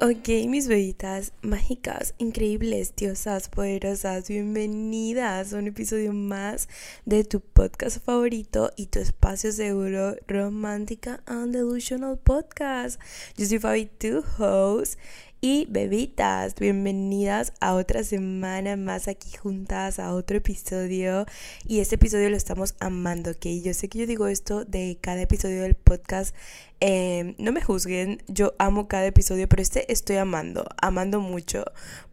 Ok, mis bebitas mágicas, increíbles, diosas, poderosas, bienvenidas a un episodio más de tu podcast favorito y tu espacio seguro, Romántica and Delusional Podcast. Yo soy Fabi, tu host, y bebitas, bienvenidas a otra semana más aquí juntas a otro episodio. Y este episodio lo estamos amando, ¿ok? Yo sé que yo digo esto de cada episodio del podcast. Em, no me juzguen, yo amo cada episodio, pero este estoy amando, amando mucho.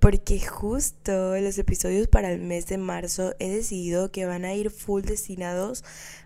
Porque justo los episodios para el mes de marzo he decidido que van a ir full destinados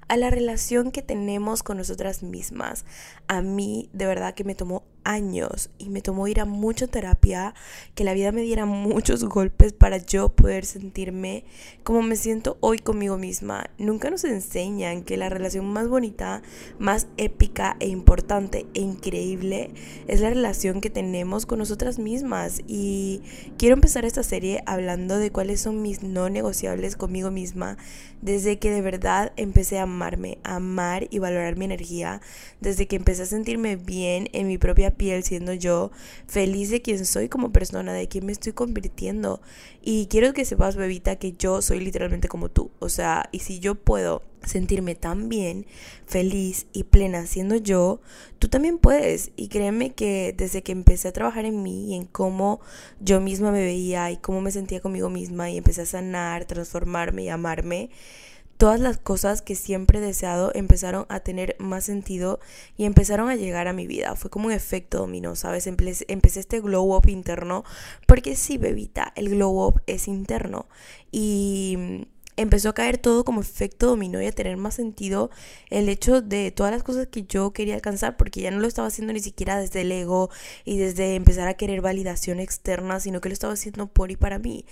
a la relación que tenemos con nosotras mismas. A mí de verdad que me tomó años y me tomó ir a mucha terapia, que la vida me diera muchos golpes para yo poder sentirme como me siento hoy conmigo misma. Nunca nos enseñan que la relación más bonita, más épica e importante e increíble es la relación que tenemos con nosotras mismas. Y quiero empezar esta serie hablando de cuáles son mis no negociables conmigo misma desde que de verdad empecé a amarme, a amar y valorar mi energía, desde que empecé a sentirme bien en mi propia piel siendo yo, feliz de quien soy como persona, de quién me estoy convirtiendo. Y quiero que sepas, bebita, que yo soy literalmente como tú. O sea, y si yo puedo sentirme tan bien, feliz y plena siendo yo, tú también puedes. Y créeme que desde que empecé a trabajar en mí y en cómo yo misma me veía y cómo me sentía conmigo misma y empecé a sanar, transformarme y amarme, todas las cosas que siempre he deseado empezaron a tener más sentido y empezaron a llegar a mi vida. Fue como un efecto dominó, ¿sabes? Empecé, empecé este glow up interno, porque sí, bebita, el glow up es interno. Y empezó a caer todo como efecto dominó y a tener más sentido el hecho de todas las cosas que yo quería alcanzar, porque ya no lo estaba haciendo ni siquiera desde el ego y desde empezar a querer validación externa, sino que lo estaba haciendo por y para mí.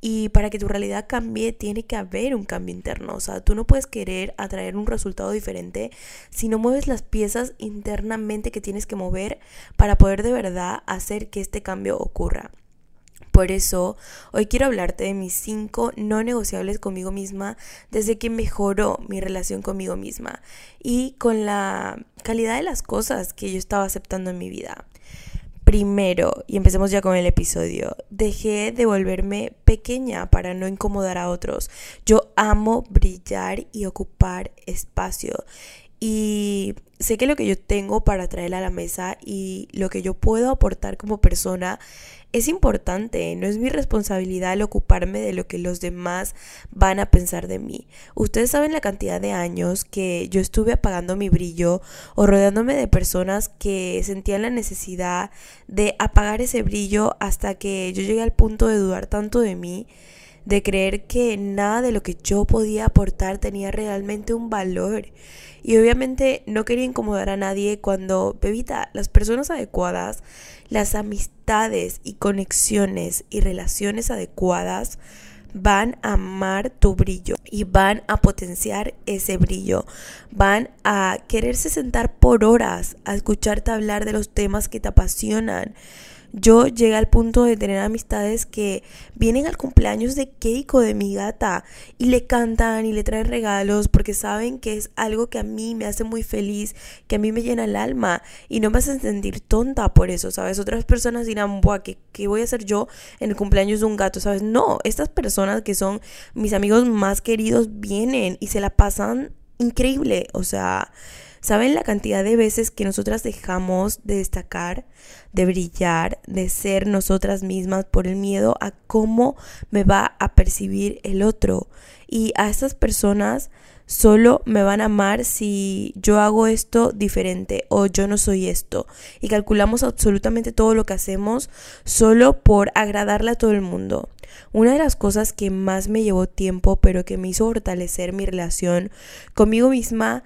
Y para que tu realidad cambie, tiene que haber un cambio interno. O sea, tú no puedes querer atraer un resultado diferente si no mueves las piezas internamente que tienes que mover para poder de verdad hacer que este cambio ocurra. Por eso, hoy quiero hablarte de mis cinco no negociables conmigo misma desde que mejoró mi relación conmigo misma y con la calidad de las cosas que yo estaba aceptando en mi vida. Primero, y empecemos ya con el episodio, dejé de volverme pequeña para no incomodar a otros. Yo amo brillar y ocupar espacio. Y sé que lo que yo tengo para traer a la mesa y lo que yo puedo aportar como persona es importante, no es mi responsabilidad el ocuparme de lo que los demás van a pensar de mí. Ustedes saben la cantidad de años que yo estuve apagando mi brillo o rodeándome de personas que sentían la necesidad de apagar ese brillo hasta que yo llegué al punto de dudar tanto de mí de creer que nada de lo que yo podía aportar tenía realmente un valor. Y obviamente no quería incomodar a nadie cuando, bebita, las personas adecuadas, las amistades y conexiones y relaciones adecuadas van a amar tu brillo y van a potenciar ese brillo. Van a quererse sentar por horas a escucharte hablar de los temas que te apasionan yo llegué al punto de tener amistades que vienen al cumpleaños de Keiko, de mi gata, y le cantan y le traen regalos porque saben que es algo que a mí me hace muy feliz, que a mí me llena el alma y no me hacen sentir tonta por eso, ¿sabes? Otras personas dirán, Buah, ¿qué, ¿qué voy a hacer yo en el cumpleaños de un gato? ¿Sabes? No, estas personas que son mis amigos más queridos vienen y se la pasan increíble, o sea... ¿Saben la cantidad de veces que nosotras dejamos de destacar, de brillar, de ser nosotras mismas por el miedo a cómo me va a percibir el otro? Y a esas personas solo me van a amar si yo hago esto diferente o yo no soy esto. Y calculamos absolutamente todo lo que hacemos solo por agradarle a todo el mundo. Una de las cosas que más me llevó tiempo, pero que me hizo fortalecer mi relación conmigo misma,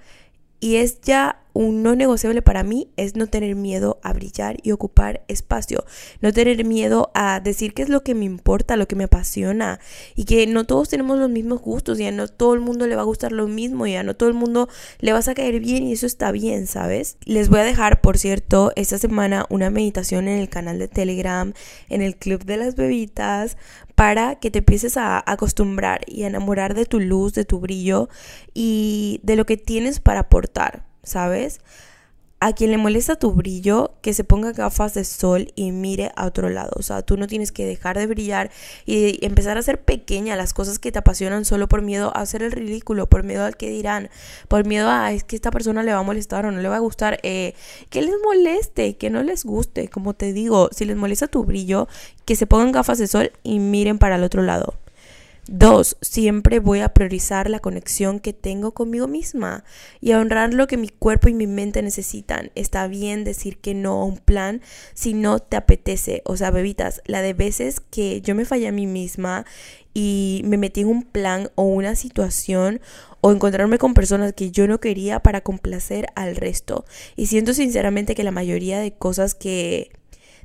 y es ya un no negociable para mí es no tener miedo a brillar y ocupar espacio, no tener miedo a decir qué es lo que me importa, lo que me apasiona y que no todos tenemos los mismos gustos, y a no todo el mundo le va a gustar lo mismo, y a no todo el mundo le vas a caer bien y eso está bien, ¿sabes? Les voy a dejar, por cierto, esta semana una meditación en el canal de Telegram, en el Club de las Bebitas, para que te empieces a acostumbrar y a enamorar de tu luz, de tu brillo y de lo que tienes para aportar, ¿sabes? A quien le molesta tu brillo, que se ponga gafas de sol y mire a otro lado. O sea, tú no tienes que dejar de brillar y empezar a hacer pequeña las cosas que te apasionan solo por miedo a hacer el ridículo, por miedo al que dirán, por miedo a es que esta persona le va a molestar o no le va a gustar. Eh, que les moleste, que no les guste. Como te digo, si les molesta tu brillo, que se pongan gafas de sol y miren para el otro lado. Dos, siempre voy a priorizar la conexión que tengo conmigo misma y a honrar lo que mi cuerpo y mi mente necesitan. Está bien decir que no a un plan si no te apetece. O sea, bebitas, la de veces que yo me fallé a mí misma y me metí en un plan o una situación o encontrarme con personas que yo no quería para complacer al resto. Y siento sinceramente que la mayoría de cosas que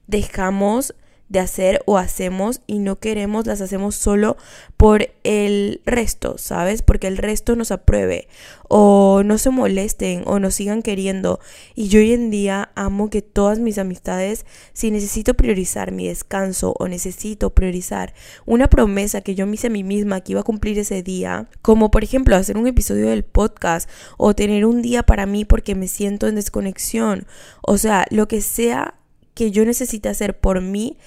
dejamos de hacer o hacemos y no queremos, las hacemos solo por el resto, ¿sabes? Porque el resto nos apruebe o no se molesten o nos sigan queriendo. Y yo hoy en día amo que todas mis amistades, si necesito priorizar mi descanso o necesito priorizar una promesa que yo me hice a mí misma que iba a cumplir ese día, como por ejemplo hacer un episodio del podcast o tener un día para mí porque me siento en desconexión, o sea, lo que sea que yo necesite hacer por mí,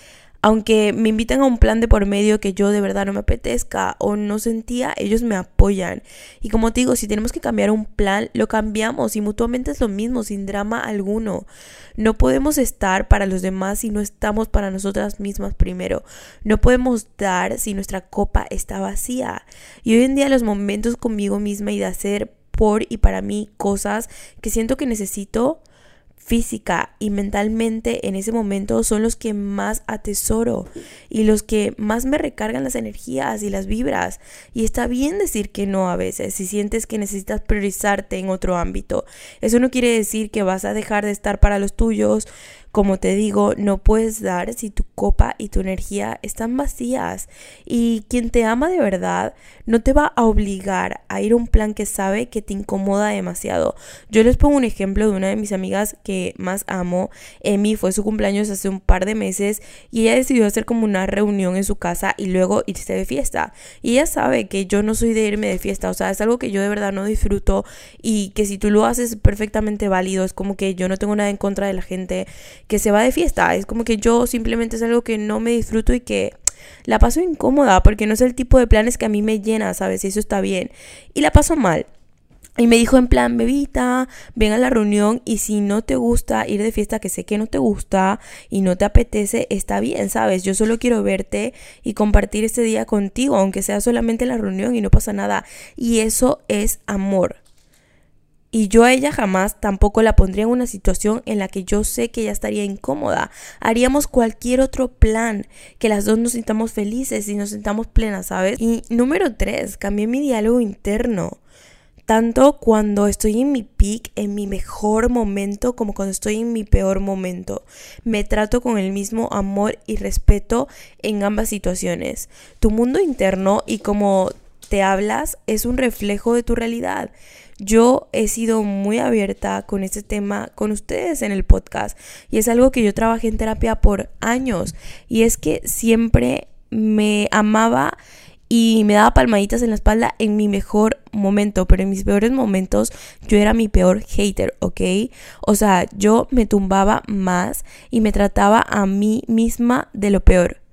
aunque me inviten a un plan de por medio que yo de verdad no me apetezca o no sentía, ellos me apoyan. Y como te digo, si tenemos que cambiar un plan, lo cambiamos y mutuamente es lo mismo, sin drama alguno. No podemos estar para los demás si no estamos para nosotras mismas primero. No podemos dar si nuestra copa está vacía. Y hoy en día los momentos conmigo misma y de hacer por y para mí cosas que siento que necesito, física y mentalmente en ese momento son los que más atesoro y los que más me recargan las energías y las vibras. Y está bien decir que no a veces si sientes que necesitas priorizarte en otro ámbito. Eso no quiere decir que vas a dejar de estar para los tuyos como te digo, no puedes dar si tu copa y tu energía están vacías. Y quien te ama de verdad no te va a obligar a ir a un plan que sabe que te incomoda demasiado. Yo les pongo un ejemplo de una de mis amigas que más amo. Emi fue su cumpleaños hace un par de meses y ella decidió hacer como una reunión en su casa y luego irse de fiesta. Y ella sabe que yo no soy de irme de fiesta, o sea, es algo que yo de verdad no disfruto y que si tú lo haces perfectamente válido, es como que yo no tengo nada en contra de la gente que se va de fiesta. Es como que yo simplemente es algo que no me disfruto y que la paso incómoda porque no es el tipo de planes que a mí me llena, ¿sabes? Y eso está bien. Y la paso mal. Y me dijo en plan, bebita, ven a la reunión y si no te gusta ir de fiesta, que sé que no te gusta y no te apetece, está bien, ¿sabes? Yo solo quiero verte y compartir este día contigo, aunque sea solamente la reunión y no pasa nada. Y eso es amor. Y yo a ella jamás tampoco la pondría en una situación en la que yo sé que ella estaría incómoda. Haríamos cualquier otro plan, que las dos nos sintamos felices y nos sintamos plenas, ¿sabes? Y número tres, cambié mi diálogo interno. Tanto cuando estoy en mi peak, en mi mejor momento, como cuando estoy en mi peor momento. Me trato con el mismo amor y respeto en ambas situaciones. Tu mundo interno y como te hablas es un reflejo de tu realidad. Yo he sido muy abierta con este tema con ustedes en el podcast y es algo que yo trabajé en terapia por años y es que siempre me amaba y me daba palmaditas en la espalda en mi mejor momento, pero en mis peores momentos yo era mi peor hater, ¿ok? O sea, yo me tumbaba más y me trataba a mí misma de lo peor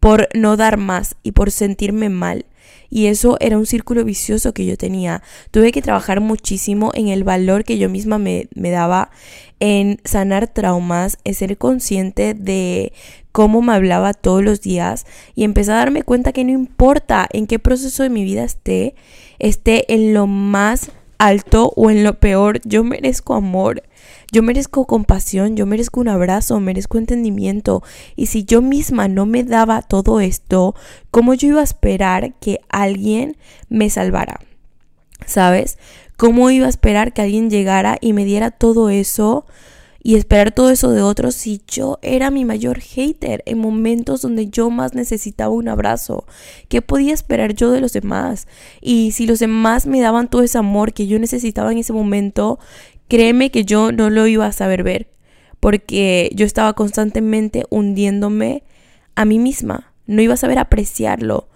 por no dar más y por sentirme mal. Y eso era un círculo vicioso que yo tenía. Tuve que trabajar muchísimo en el valor que yo misma me, me daba, en sanar traumas, en ser consciente de cómo me hablaba todos los días y empecé a darme cuenta que no importa en qué proceso de mi vida esté, esté en lo más alto o en lo peor, yo merezco amor. Yo merezco compasión, yo merezco un abrazo, merezco entendimiento. Y si yo misma no me daba todo esto, ¿cómo yo iba a esperar que alguien me salvara? ¿Sabes? ¿Cómo iba a esperar que alguien llegara y me diera todo eso? y esperar todo eso de otros si yo era mi mayor hater en momentos donde yo más necesitaba un abrazo? ¿Qué podía esperar yo de los demás? Y si los demás me daban todo ese amor que yo necesitaba en ese momento, créeme que yo no lo iba a saber ver, porque yo estaba constantemente hundiéndome a mí misma, no iba a saber apreciarlo,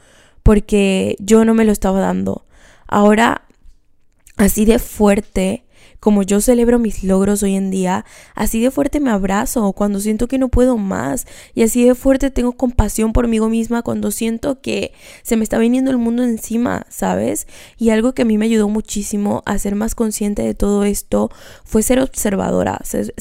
porque yo no me lo estaba dando. Ahora, así de fuerte, como yo celebro mis logros hoy en día, así de fuerte me abrazo cuando siento que no puedo más y así de fuerte tengo compasión por mí misma cuando siento que se me está viniendo el mundo encima, ¿sabes? Y algo que a mí me ayudó muchísimo a ser más consciente de todo esto fue ser observadora, ser,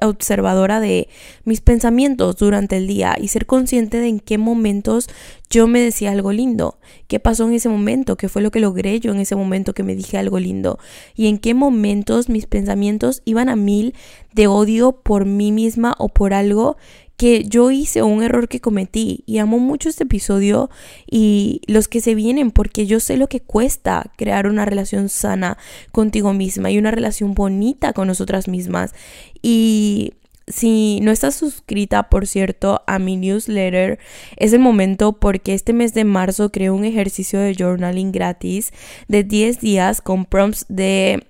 observadora de mis pensamientos durante el día y ser consciente de en qué momentos yo me decía algo lindo, qué pasó en ese momento, qué fue lo que logré yo en ese momento que me dije algo lindo y en qué momentos mis pensamientos iban a mil de odio por mí misma o por algo que yo hice un error que cometí y amo mucho este episodio y los que se vienen porque yo sé lo que cuesta crear una relación sana contigo misma y una relación bonita con nosotras mismas. Y si no estás suscrita, por cierto, a mi newsletter, es el momento porque este mes de marzo creé un ejercicio de journaling gratis de 10 días con prompts de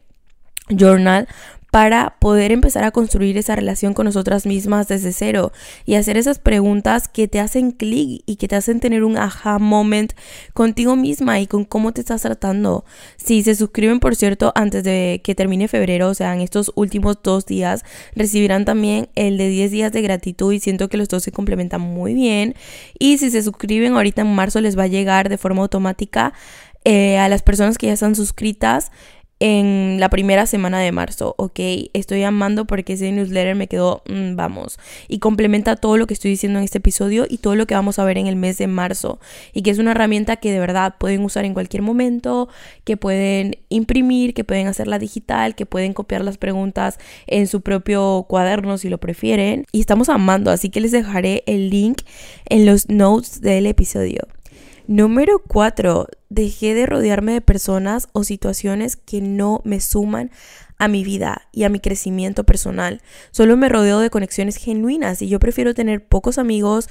journal para poder empezar a construir esa relación con nosotras mismas desde cero y hacer esas preguntas que te hacen clic y que te hacen tener un aha moment contigo misma y con cómo te estás tratando. Si se suscriben, por cierto, antes de que termine febrero, o sea, en estos últimos dos días, recibirán también el de 10 días de gratitud y siento que los dos se complementan muy bien. Y si se suscriben ahorita en marzo, les va a llegar de forma automática eh, a las personas que ya están suscritas en la primera semana de marzo, ¿ok? Estoy amando porque ese newsletter me quedó, mm, vamos, y complementa todo lo que estoy diciendo en este episodio y todo lo que vamos a ver en el mes de marzo. Y que es una herramienta que de verdad pueden usar en cualquier momento, que pueden imprimir, que pueden hacerla digital, que pueden copiar las preguntas en su propio cuaderno si lo prefieren. Y estamos amando, así que les dejaré el link en los notes del episodio. Número 4. Dejé de rodearme de personas o situaciones que no me suman a mi vida y a mi crecimiento personal. Solo me rodeo de conexiones genuinas y yo prefiero tener pocos amigos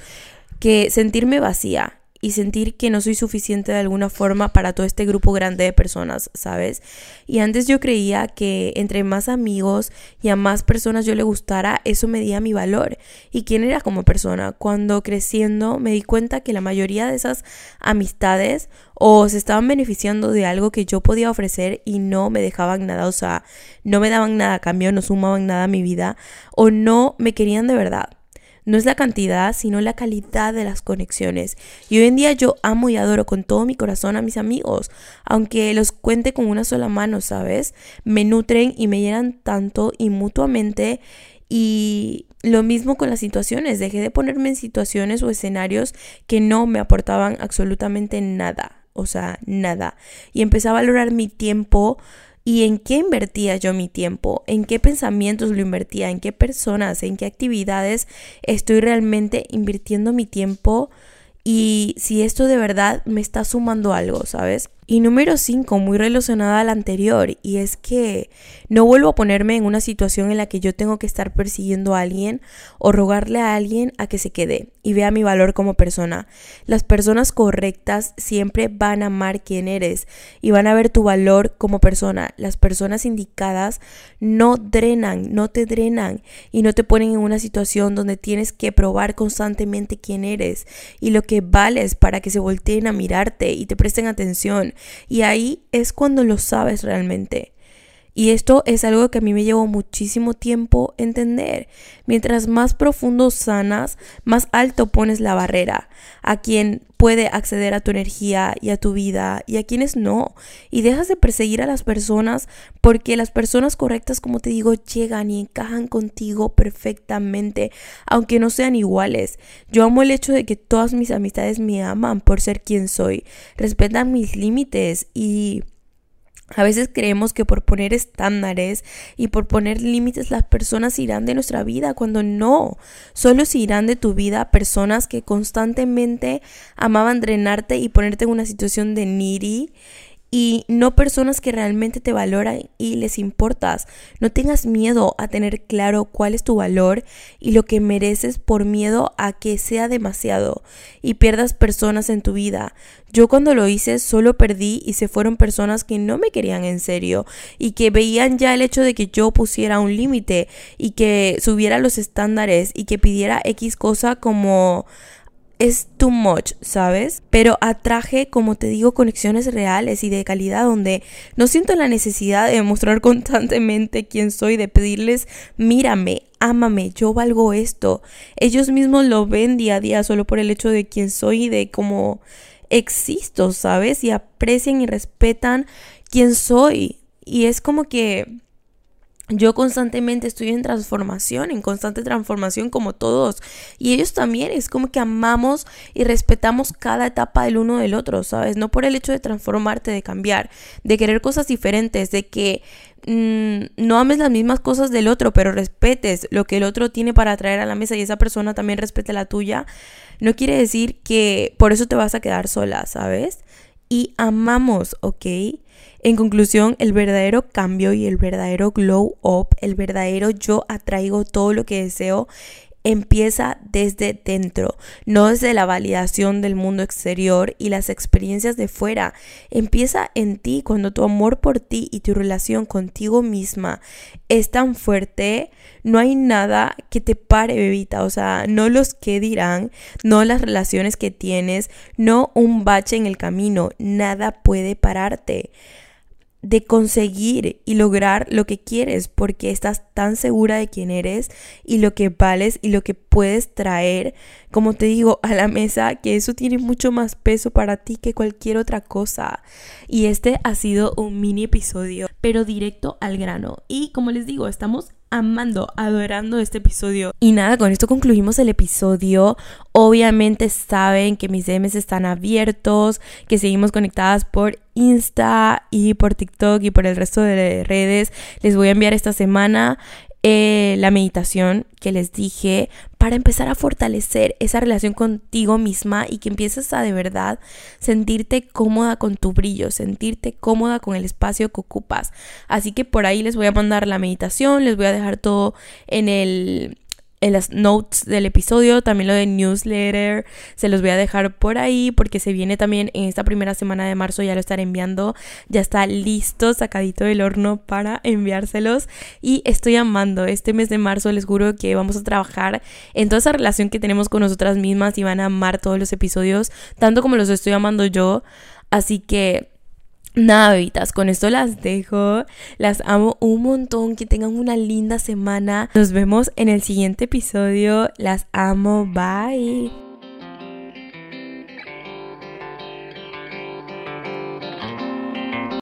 que sentirme vacía y sentir que no soy suficiente de alguna forma para todo este grupo grande de personas, ¿sabes? Y antes yo creía que entre más amigos y a más personas yo le gustara, eso medía mi valor y quién era como persona. Cuando creciendo me di cuenta que la mayoría de esas amistades o se estaban beneficiando de algo que yo podía ofrecer y no me dejaban nada, o sea, no me daban nada a cambio, no sumaban nada a mi vida o no me querían de verdad. No es la cantidad, sino la calidad de las conexiones. Y hoy en día yo amo y adoro con todo mi corazón a mis amigos, aunque los cuente con una sola mano, ¿sabes? Me nutren y me llenan tanto y mutuamente. Y lo mismo con las situaciones. Dejé de ponerme en situaciones o escenarios que no me aportaban absolutamente nada. O sea, nada. Y empecé a valorar mi tiempo ¿Y en qué invertía yo mi tiempo? ¿En qué pensamientos lo invertía? ¿En qué personas? ¿En qué actividades estoy realmente invirtiendo mi tiempo? Y si esto de verdad me está sumando algo, ¿sabes? Y número 5, muy relacionada al anterior, y es que no vuelvo a ponerme en una situación en la que yo tengo que estar persiguiendo a alguien o rogarle a alguien a que se quede y vea mi valor como persona. Las personas correctas siempre van a amar quién eres y van a ver tu valor como persona. Las personas indicadas no drenan, no te drenan y no te ponen en una situación donde tienes que probar constantemente quién eres y lo que vales para que se volteen a mirarte y te presten atención y ahí es cuando lo sabes realmente. Y esto es algo que a mí me llevó muchísimo tiempo entender. Mientras más profundo sanas, más alto pones la barrera a quien puede acceder a tu energía y a tu vida y a quienes no. Y dejas de perseguir a las personas porque las personas correctas, como te digo, llegan y encajan contigo perfectamente, aunque no sean iguales. Yo amo el hecho de que todas mis amistades me aman por ser quien soy, respetan mis límites y a veces creemos que por poner estándares y por poner límites las personas irán de nuestra vida cuando no. Solo se irán de tu vida personas que constantemente amaban drenarte y ponerte en una situación de needy y no personas que realmente te valoran y les importas. No tengas miedo a tener claro cuál es tu valor y lo que mereces por miedo a que sea demasiado y pierdas personas en tu vida. Yo cuando lo hice solo perdí y se fueron personas que no me querían en serio y que veían ya el hecho de que yo pusiera un límite y que subiera los estándares y que pidiera X cosa como es too much, ¿sabes? Pero atraje, como te digo, conexiones reales y de calidad donde no siento la necesidad de demostrar constantemente quién soy, de pedirles, mírame, ámame, yo valgo esto. Ellos mismos lo ven día a día solo por el hecho de quién soy y de cómo existo, ¿sabes? Y aprecian y respetan quién soy. Y es como que yo constantemente estoy en transformación, en constante transformación como todos. Y ellos también es como que amamos y respetamos cada etapa del uno del otro, ¿sabes? No por el hecho de transformarte, de cambiar, de querer cosas diferentes, de que mm, no ames las mismas cosas del otro, pero respetes lo que el otro tiene para traer a la mesa y esa persona también respete la tuya. No quiere decir que por eso te vas a quedar sola, ¿sabes? Y amamos, ¿ok? En conclusión, el verdadero cambio y el verdadero glow up, el verdadero yo atraigo todo lo que deseo, empieza desde dentro, no desde la validación del mundo exterior y las experiencias de fuera. Empieza en ti cuando tu amor por ti y tu relación contigo misma es tan fuerte, no hay nada que te pare, bebita, o sea, no los que dirán, no las relaciones que tienes, no un bache en el camino, nada puede pararte de conseguir y lograr lo que quieres porque estás tan segura de quién eres y lo que vales y lo que puedes traer, como te digo, a la mesa, que eso tiene mucho más peso para ti que cualquier otra cosa. Y este ha sido un mini episodio, pero directo al grano. Y como les digo, estamos amando, adorando este episodio. Y nada, con esto concluimos el episodio. Obviamente saben que mis DMs están abiertos, que seguimos conectadas por Insta y por TikTok y por el resto de redes. Les voy a enviar esta semana eh, la meditación que les dije para empezar a fortalecer esa relación contigo misma y que empieces a de verdad sentirte cómoda con tu brillo, sentirte cómoda con el espacio que ocupas. Así que por ahí les voy a mandar la meditación, les voy a dejar todo en el en las notes del episodio, también lo de newsletter, se los voy a dejar por ahí porque se viene también en esta primera semana de marzo, ya lo estaré enviando, ya está listo, sacadito del horno para enviárselos. Y estoy amando, este mes de marzo les juro que vamos a trabajar en toda esa relación que tenemos con nosotras mismas y van a amar todos los episodios, tanto como los estoy amando yo, así que Nada, bebitas, con esto las dejo. Las amo un montón. Que tengan una linda semana. Nos vemos en el siguiente episodio. Las amo. Bye.